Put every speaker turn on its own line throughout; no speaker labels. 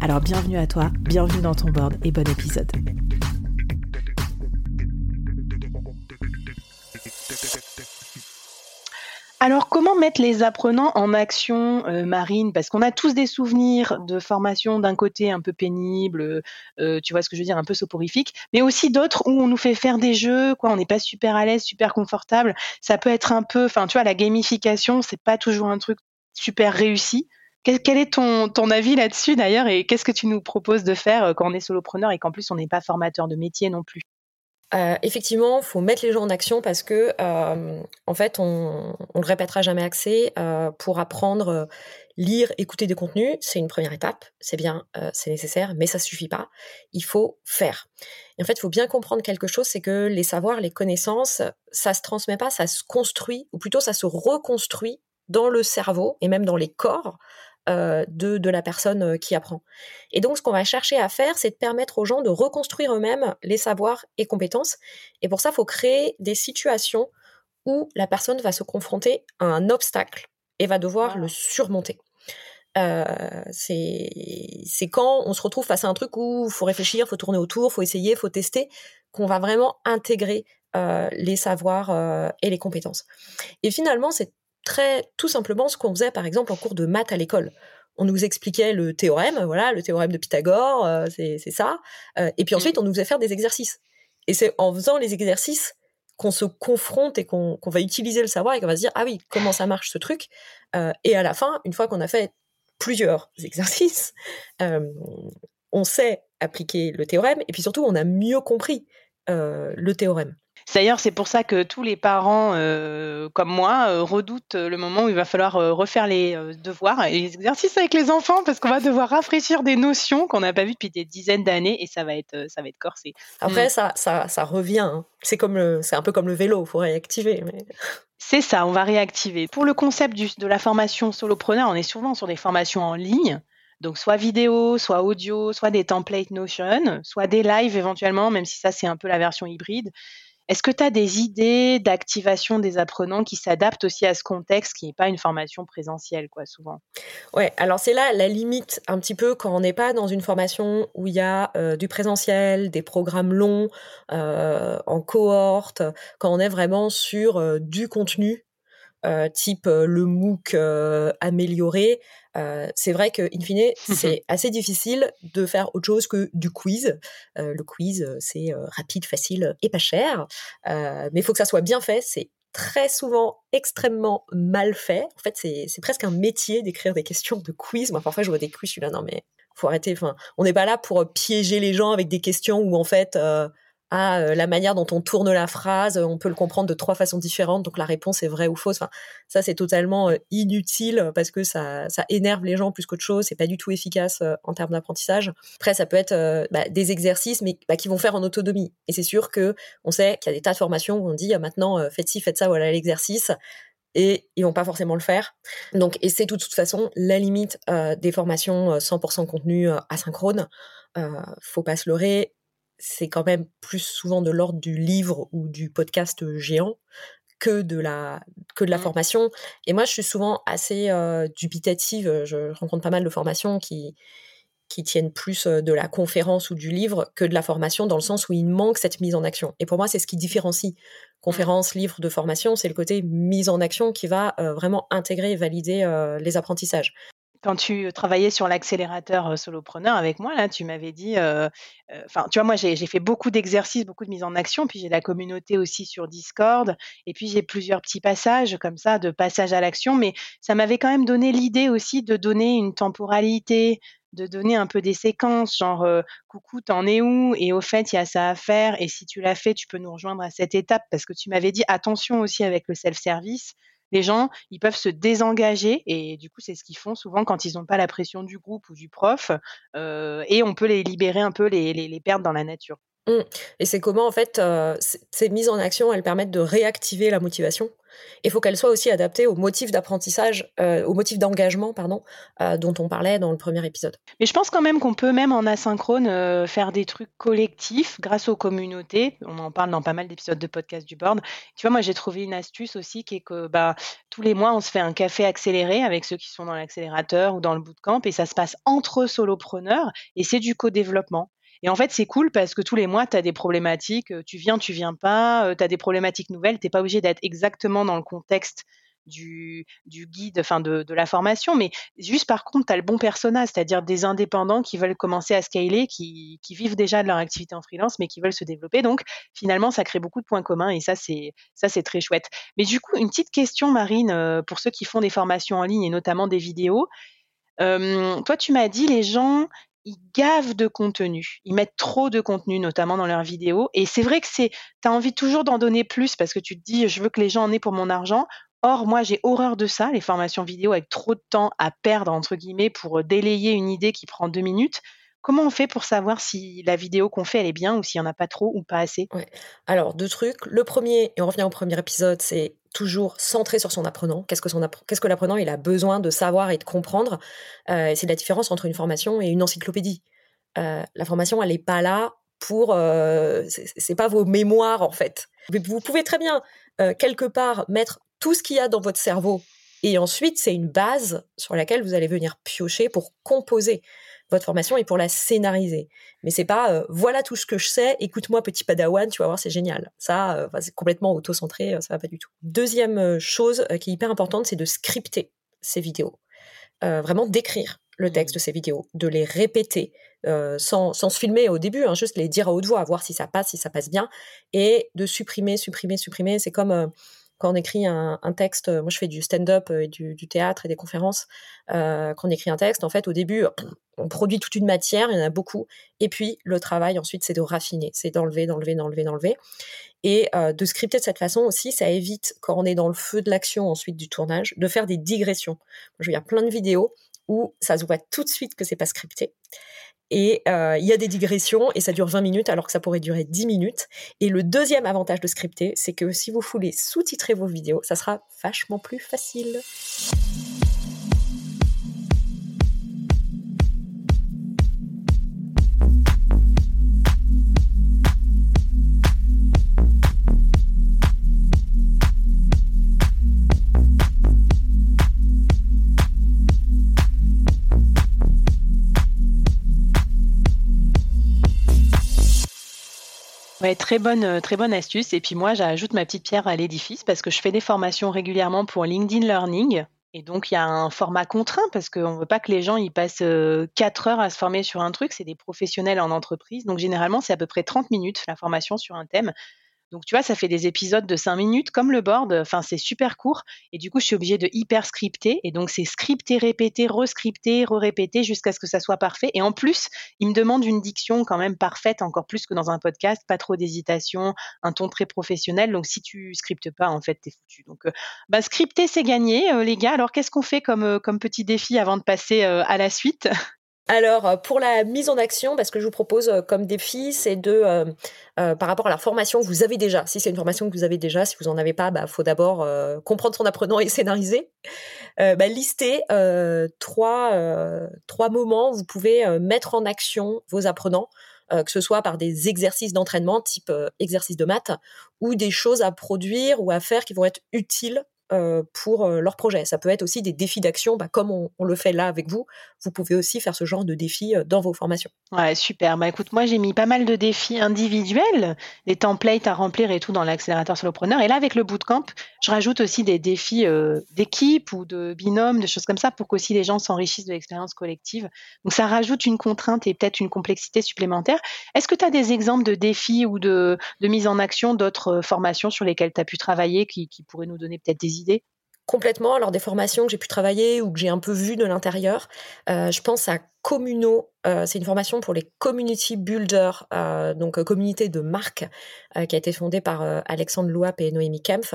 Alors bienvenue à toi, bienvenue dans ton board et bon épisode. Alors, comment mettre les apprenants en action, euh, Marine? Parce qu'on a tous des souvenirs de formation d'un côté un peu pénible, euh, tu vois ce que je veux dire, un peu soporifique, mais aussi d'autres où on nous fait faire des jeux, quoi, on n'est pas super à l'aise, super confortable. Ça peut être un peu, enfin, tu vois, la gamification, c'est pas toujours un truc super réussi. Quel, est ton, ton avis là-dessus d'ailleurs et qu'est-ce que tu nous proposes de faire euh, quand on est solopreneur et qu'en plus on n'est pas formateur de métier non plus?
Euh, effectivement, faut mettre les gens en action parce que, euh, en fait, on, on le répétera jamais assez. Euh, pour apprendre, lire, écouter des contenus, c'est une première étape. C'est bien, c'est nécessaire, mais ça suffit pas. Il faut faire. Et en fait, il faut bien comprendre quelque chose, c'est que les savoirs, les connaissances, ça se transmet pas, ça se construit, ou plutôt ça se reconstruit dans le cerveau et même dans les corps de, de la personne euh, qui apprend. Et donc, ce qu'on va chercher à faire, c'est de permettre aux gens de reconstruire eux-mêmes les savoirs et compétences. Et pour ça, il faut créer des situations où la personne va se confronter à un obstacle et va devoir le surmonter. Euh, c'est quand on se retrouve face à un truc où il faut réfléchir, faut tourner autour, faut essayer, faut tester, qu'on va vraiment intégrer euh, les savoirs euh, et les compétences. Et finalement, c'est très tout simplement ce qu'on faisait par exemple en cours de maths à l'école. On nous expliquait le théorème, voilà, le théorème de Pythagore, euh, c'est ça. Euh, et puis mm. ensuite, on nous faisait faire des exercices. Et c'est en faisant les exercices qu'on se confronte et qu'on va utiliser le savoir et qu'on va se dire ah oui comment ça marche ce truc. Euh, et à la fin, une fois qu'on a fait plusieurs exercices, on sait appliquer le théorème et puis surtout on a mieux compris le théorème.
D'ailleurs, c'est pour ça que tous les parents, euh, comme moi, euh, redoutent le moment où il va falloir euh, refaire les devoirs et les exercices avec les enfants, parce qu'on va devoir rafraîchir des notions qu'on n'a pas vues depuis des dizaines d'années, et ça va être, ça va être corsé.
Après, mm. ça, ça, ça revient. Hein. C'est comme c'est un peu comme le vélo, il faut réactiver. Mais...
C'est ça, on va réactiver. Pour le concept de la formation solopreneur, on est souvent sur des formations en ligne. Donc soit vidéo, soit audio, soit des templates Notion, soit des lives éventuellement, même si ça c'est un peu la version hybride. Est-ce que tu as des idées d'activation des apprenants qui s'adaptent aussi à ce contexte qui n'est pas une formation présentielle, quoi, souvent?
Ouais, alors c'est là la limite un petit peu quand on n'est pas dans une formation où il y a euh, du présentiel, des programmes longs, euh, en cohorte, quand on est vraiment sur euh, du contenu type le MOOC euh, c'est vrai que in fine, c'est assez difficile de faire autre chose que du quiz. le quiz, c'est rapide, facile et pas cher, mais il faut que ça soit bien fait. C'est très souvent extrêmement mal fait. En fait, c'est presque un métier d'écrire des questions de quiz. Moi, parfois, je vois des quiz, je suis là, non mais faut arrêter. Enfin, on n'est pas là pour piéger les gens avec des questions où en fait à euh, la manière dont on tourne la phrase, on peut le comprendre de trois façons différentes, donc la réponse est vraie ou fausse. Ça c'est totalement euh, inutile parce que ça, énerve les gens plus qu'autre chose. C'est pas du tout efficace euh, en termes d'apprentissage. Après, ça peut être bah, des exercices, mais bah, qui vont faire en autonomie. Et c'est sûr que on sait qu'il y a des tas de formations où on dit maintenant faites ci, faites ça, voilà l'exercice. Et ils vont pas forcément le faire. Donc, et c'est de toute façon la limite des formations 100% contenu asynchrone. Euh, faut pas se leurrer c'est quand même plus souvent de l'ordre du livre ou du podcast géant que de la que de la mmh. formation et moi je suis souvent assez euh, dubitative je rencontre pas mal de formations qui qui tiennent plus euh, de la conférence ou du livre que de la formation dans le sens où il manque cette mise en action et pour moi c'est ce qui différencie mmh. conférence livre de formation c'est le côté mise en action qui va euh, vraiment intégrer et valider les apprentissages
quand tu travaillais sur l'accélérateur solopreneur avec moi, là, tu m'avais dit, enfin, tu vois, moi, j'ai fait beaucoup d'exercices, beaucoup de mise en action, puis j'ai la communauté aussi sur Discord, et puis j'ai plusieurs petits passages comme ça, de passage à l'action, mais ça m'avait quand même donné l'idée aussi de donner une temporalité, de donner un peu des séquences, genre coucou, t'en es où? Et au fait, il y a ça à faire. Et si tu l'as fait, tu peux nous rejoindre à cette étape parce que tu m'avais dit attention aussi avec le self-service les gens, ils peuvent se désengager et du coup, c'est ce qu'ils font souvent quand ils n'ont pas la pression du groupe ou du prof euh, et on peut les libérer un peu, les, les, perdre dans la nature.
Mmh. Et c'est comment, en fait, euh, ces mises en action, elles permettent de réactiver la motivation? Il faut qu'elle soit aussi adaptée aux motifs d'apprentissage, euh, aux motifs d'engagement, pardon, euh, dont on parlait dans le premier épisode.
Mais je pense quand même qu'on peut même en asynchrone euh, faire des trucs collectifs grâce aux communautés. On en parle dans pas mal d'épisodes de podcast du board. Tu vois, moi j'ai trouvé une astuce aussi qui est que bah, tous les mois on se fait un café accéléré avec ceux qui sont dans l'accélérateur ou dans le bootcamp et ça se passe entre solopreneurs et c'est du co-développement. Et en fait, c'est cool parce que tous les mois, tu as des problématiques. Tu viens, tu viens pas. Tu as des problématiques nouvelles. Tu pas obligé d'être exactement dans le contexte du, guide, enfin de, la formation, mais juste par contre, tu as le bon personnage, c'est-à-dire des indépendants qui veulent commencer à scaler, qui, vivent déjà de leur activité en freelance, mais qui veulent se développer. Donc, finalement, ça crée beaucoup de points communs et ça, c'est ça, c'est très chouette. Mais du coup, une petite question, Marine, pour ceux qui font des formations en ligne et notamment des vidéos. Euh, toi, tu m'as dit les gens, ils gavent de contenu. Ils mettent trop de contenu, notamment dans leurs vidéos. Et c'est vrai que c'est, as envie toujours d'en donner plus parce que tu te dis, je veux que les gens en aient pour mon argent. Or, moi, j'ai horreur de ça, les formations vidéo avec trop de temps à perdre, entre guillemets, pour délayer une idée qui prend deux minutes. Comment on fait pour savoir si la vidéo qu'on fait, elle est bien ou s'il n'y en a pas trop ou pas assez?
Alors, deux trucs. Le premier, et on revient au premier épisode, c'est toujours centré sur son apprenant. Qu'est-ce que, son qu'est-ce que l'apprenant il a besoin de savoir et de comprendre? Euh, C'est la différence entre une formation et une encyclopédie. Euh, la formation, elle n'est pas là pour... Euh, c'est pas vos mémoires, en fait. Vous pouvez très bien, quelque part, mettre tout ce qu'il y a dans votre cerveau et ensuite, c'est une base sur laquelle vous allez venir piocher pour composer votre formation et pour la scénariser. Mais c'est pas euh, voilà tout ce que je sais, écoute-moi petit padawan, tu vas voir c'est génial. Ça euh, c'est complètement auto-centré, euh, ça va pas du tout. Deuxième chose qui est hyper importante, c'est de scripter ces vidéos. vraiment d'écrire le texte de mmh. ces vidéos, de les répéter sans, sans, se filmer au début, hein, juste les dire à haute voix, voir si ça passe, si ça passe bien, et de supprimer, supprimer, supprimer. C'est comme quand on écrit un, texte, moi je fais du stand-up et du, théâtre et des conférences, quand on écrit un texte, en fait au début on produit toute une matière, il y en a beaucoup, et puis le travail ensuite c'est de raffiner, c'est d'enlever, d'enlever, d'enlever, d'enlever, et de scripter de cette façon aussi, ça évite quand on est dans le feu de l'action ensuite du tournage, de faire des digressions. Je vois plein de vidéos où ça se voit tout de suite que c'est pas scripté. Et euh, il y a des digressions et ça dure 20 minutes alors que ça pourrait durer 10 minutes. Et le deuxième avantage de scripter, c'est que si vous voulez sous-titrer vos vidéos, ça sera vachement plus facile.
Très bonne, euh, très bonne astuce. Et puis moi, j'ajoute ma petite pierre à l'édifice parce que je fais des formations régulièrement pour LinkedIn Learning. Et donc, il y a un format contraint parce qu'on ne veut pas que les gens ils passent 4 euh, heures à se former sur un truc. C'est des professionnels en entreprise. Donc, généralement, c'est à peu près 30 minutes la formation sur un thème. Donc, tu vois, ça fait des épisodes de 5 minutes comme le board. Enfin, c'est super court. Et du coup, je suis obligée de hyper scripter. Et donc, c'est scripter, répéter, rescripter, re-répéter jusqu'à ce que ça soit parfait. Et en plus, il me demande une diction quand même parfaite, encore plus que dans un podcast. Pas trop d'hésitation, un ton très professionnel. Donc, si tu scriptes pas, en fait, t'es foutu. Donc, euh, bah, scripter, c'est gagné, euh, les gars. Alors, qu'est-ce qu'on fait comme, euh, comme petit défi avant de passer à la suite?
Alors, euh, pour la mise en action, ce que je vous propose euh, comme défi, c'est de, euh, par rapport à la formation que vous avez déjà, si c'est une formation que vous avez déjà, si vous n'en avez pas, il bah, faut d'abord comprendre son apprenant et scénariser. Bah, lister trois, trois moments où vous pouvez mettre en action vos apprenants, que ce soit par des exercices d'entraînement type exercice de maths, ou des choses à produire ou à faire qui vont être utiles euh, pour euh, leur projet. Ça peut être aussi des défis d'action, bah, comme on, le fait là avec vous. Vous pouvez aussi faire ce genre de défis dans vos formations.
Ouais, super. Bah écoute, moi j'ai mis pas mal de défis individuels, des templates à remplir et tout dans l'accélérateur solopreneur. Et là, avec le bootcamp, je rajoute aussi des défis d'équipe ou de binôme, de choses comme ça, pour qu'aussi les gens s'enrichissent de l'expérience collective. Donc ça rajoute une contrainte et peut-être une complexité supplémentaire. Est-ce que tu as des exemples de défis ou de, mise en action d'autres formations sur lesquelles tu as pu travailler qui, qui pourraient nous donner peut-être des
complètement. Alors des formations que j'ai pu travailler ou que j'ai un peu vues de l'intérieur, euh, je pense à Communo. Euh, c'est une formation pour les community builders, euh, donc communauté de marque, qui a été fondée par Alexandre Louap et Noémie Kempf.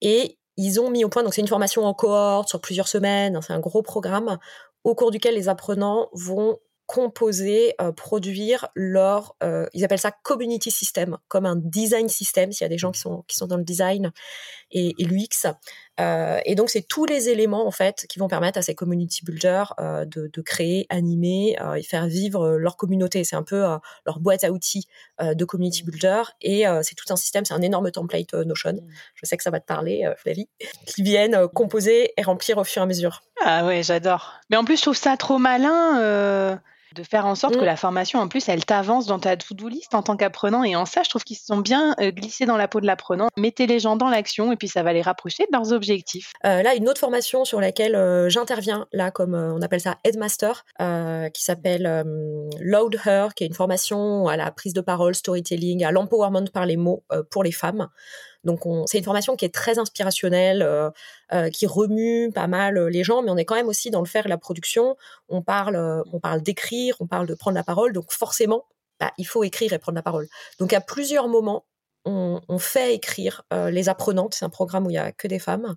Et ils ont mis au point, donc c'est une formation en cohorte sur plusieurs semaines, c'est un gros programme au cours duquel les apprenants vont composer, euh, produire leur, euh, ils appellent ça community system, comme un design system, s'il y a des gens qui sont, qui sont dans le design et, et l'UX. Euh, et donc, c'est tous les éléments, en fait, qui vont permettre à ces community builders de, de, créer, animer et faire vivre leur communauté. C'est un peu leur boîte à outils de community mmh. builder. Et c'est tout un système, c'est un énorme template Notion. Mmh. Je sais que ça va te parler, Flavie, qui viennent composer et remplir au fur et à mesure.
Ah ouais, j'adore. Mais en plus, je trouve ça trop malin de faire en sorte que mmh. la formation, en plus, elle t'avance dans ta to-do list en tant qu'apprenant. Et en ça, je trouve qu'ils se sont bien euh, glissés dans la peau de l'apprenant. Mettez les gens dans l'action et puis ça va les rapprocher de leurs objectifs.
Euh, là, une autre formation sur laquelle euh, j'interviens, là, comme on appelle ça Headmaster, qui s'appelle Load Her, qui est une formation à la prise de parole, storytelling, à l'empowerment par les mots pour les femmes. Donc c'est une formation qui est très inspirationnelle, euh, euh, qui remue pas mal euh, les gens, mais on est quand même aussi dans le faire et la production. On parle, on parle d'écrire, on parle de prendre la parole, donc forcément, bah, il faut écrire et prendre la parole. Donc à plusieurs moments, on, fait écrire les apprenantes. C'est un programme où il y a que des femmes.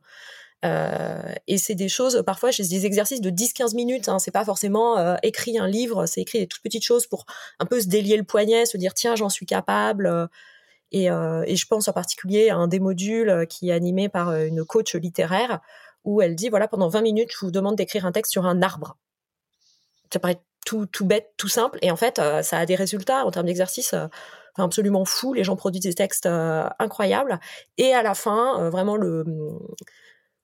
et c'est des choses, parfois, j'ai des exercices de 10-15 minutes. Hein, c'est pas forcément euh, écrit un livre, c'est écrit des toutes petites choses pour un peu se délier le poignet, se dire tiens, j'en suis capable. Euh, et, je pense en particulier à un des modules euh, qui est animé par euh, une coach littéraire où elle dit voilà, pendant 20 minutes, je vous demande d'écrire un texte sur un arbre. Ça paraît tout, bête, tout simple. Et en fait, ça a des résultats en termes d'exercice absolument fous. Les gens produisent des textes incroyables. Et à la fin, vraiment, le,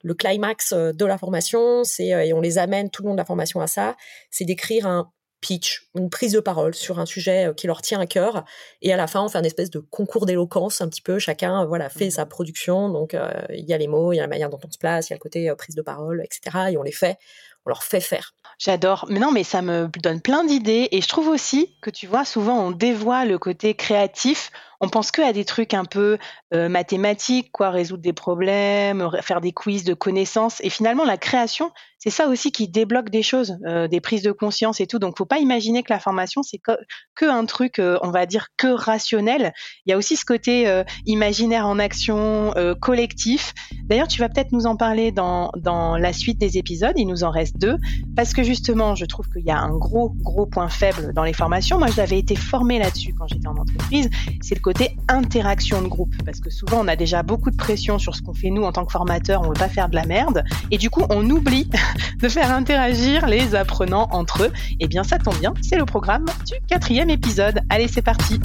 le climax de la formation, c'est, et on les amène tout le long de la formation à ça, c'est d'écrire un pitch, une prise de parole sur un sujet euh, qui leur tient à cœur. Et à la fin, on fait une espèce de concours d'éloquence un petit peu. Chacun, euh, voilà, fait mmh sa production. Donc, euh, il y a les mots, il y a la manière dont on se place, il y a le côté prise de parole, etc. Et on les fait, on leur fait faire.
J'adore. Mais non, mais ça me donne plein d'idées. Et je trouve aussi que tu vois, souvent, on dévoie le côté créatif on pense que à des trucs un peu euh, mathématiques, quoi, résoudre des problèmes, faire des quiz de connaissances. Et finalement, la création, c'est ça aussi qui débloque des choses, euh, des prises de conscience et tout. Donc, faut pas imaginer que la formation c'est que, un truc, euh, on va dire que rationnel. Il y a aussi ce côté imaginaire en action, collectif. D'ailleurs, tu vas peut-être nous en parler dans dans la suite des épisodes. Il nous en reste deux parce que justement, je trouve qu'il y a un gros gros point faible dans les formations. Moi, j'avais été formée là-dessus quand j'étais en entreprise. C'est le côté interaction de groupe, parce que souvent on a déjà beaucoup de pression sur ce qu'on fait nous en tant que formateur, on veut pas faire de la merde, et du coup on oublie de faire interagir les apprenants entre eux. Et eh bien ça tombe bien, c'est le programme du quatrième épisode. Allez, c'est parti.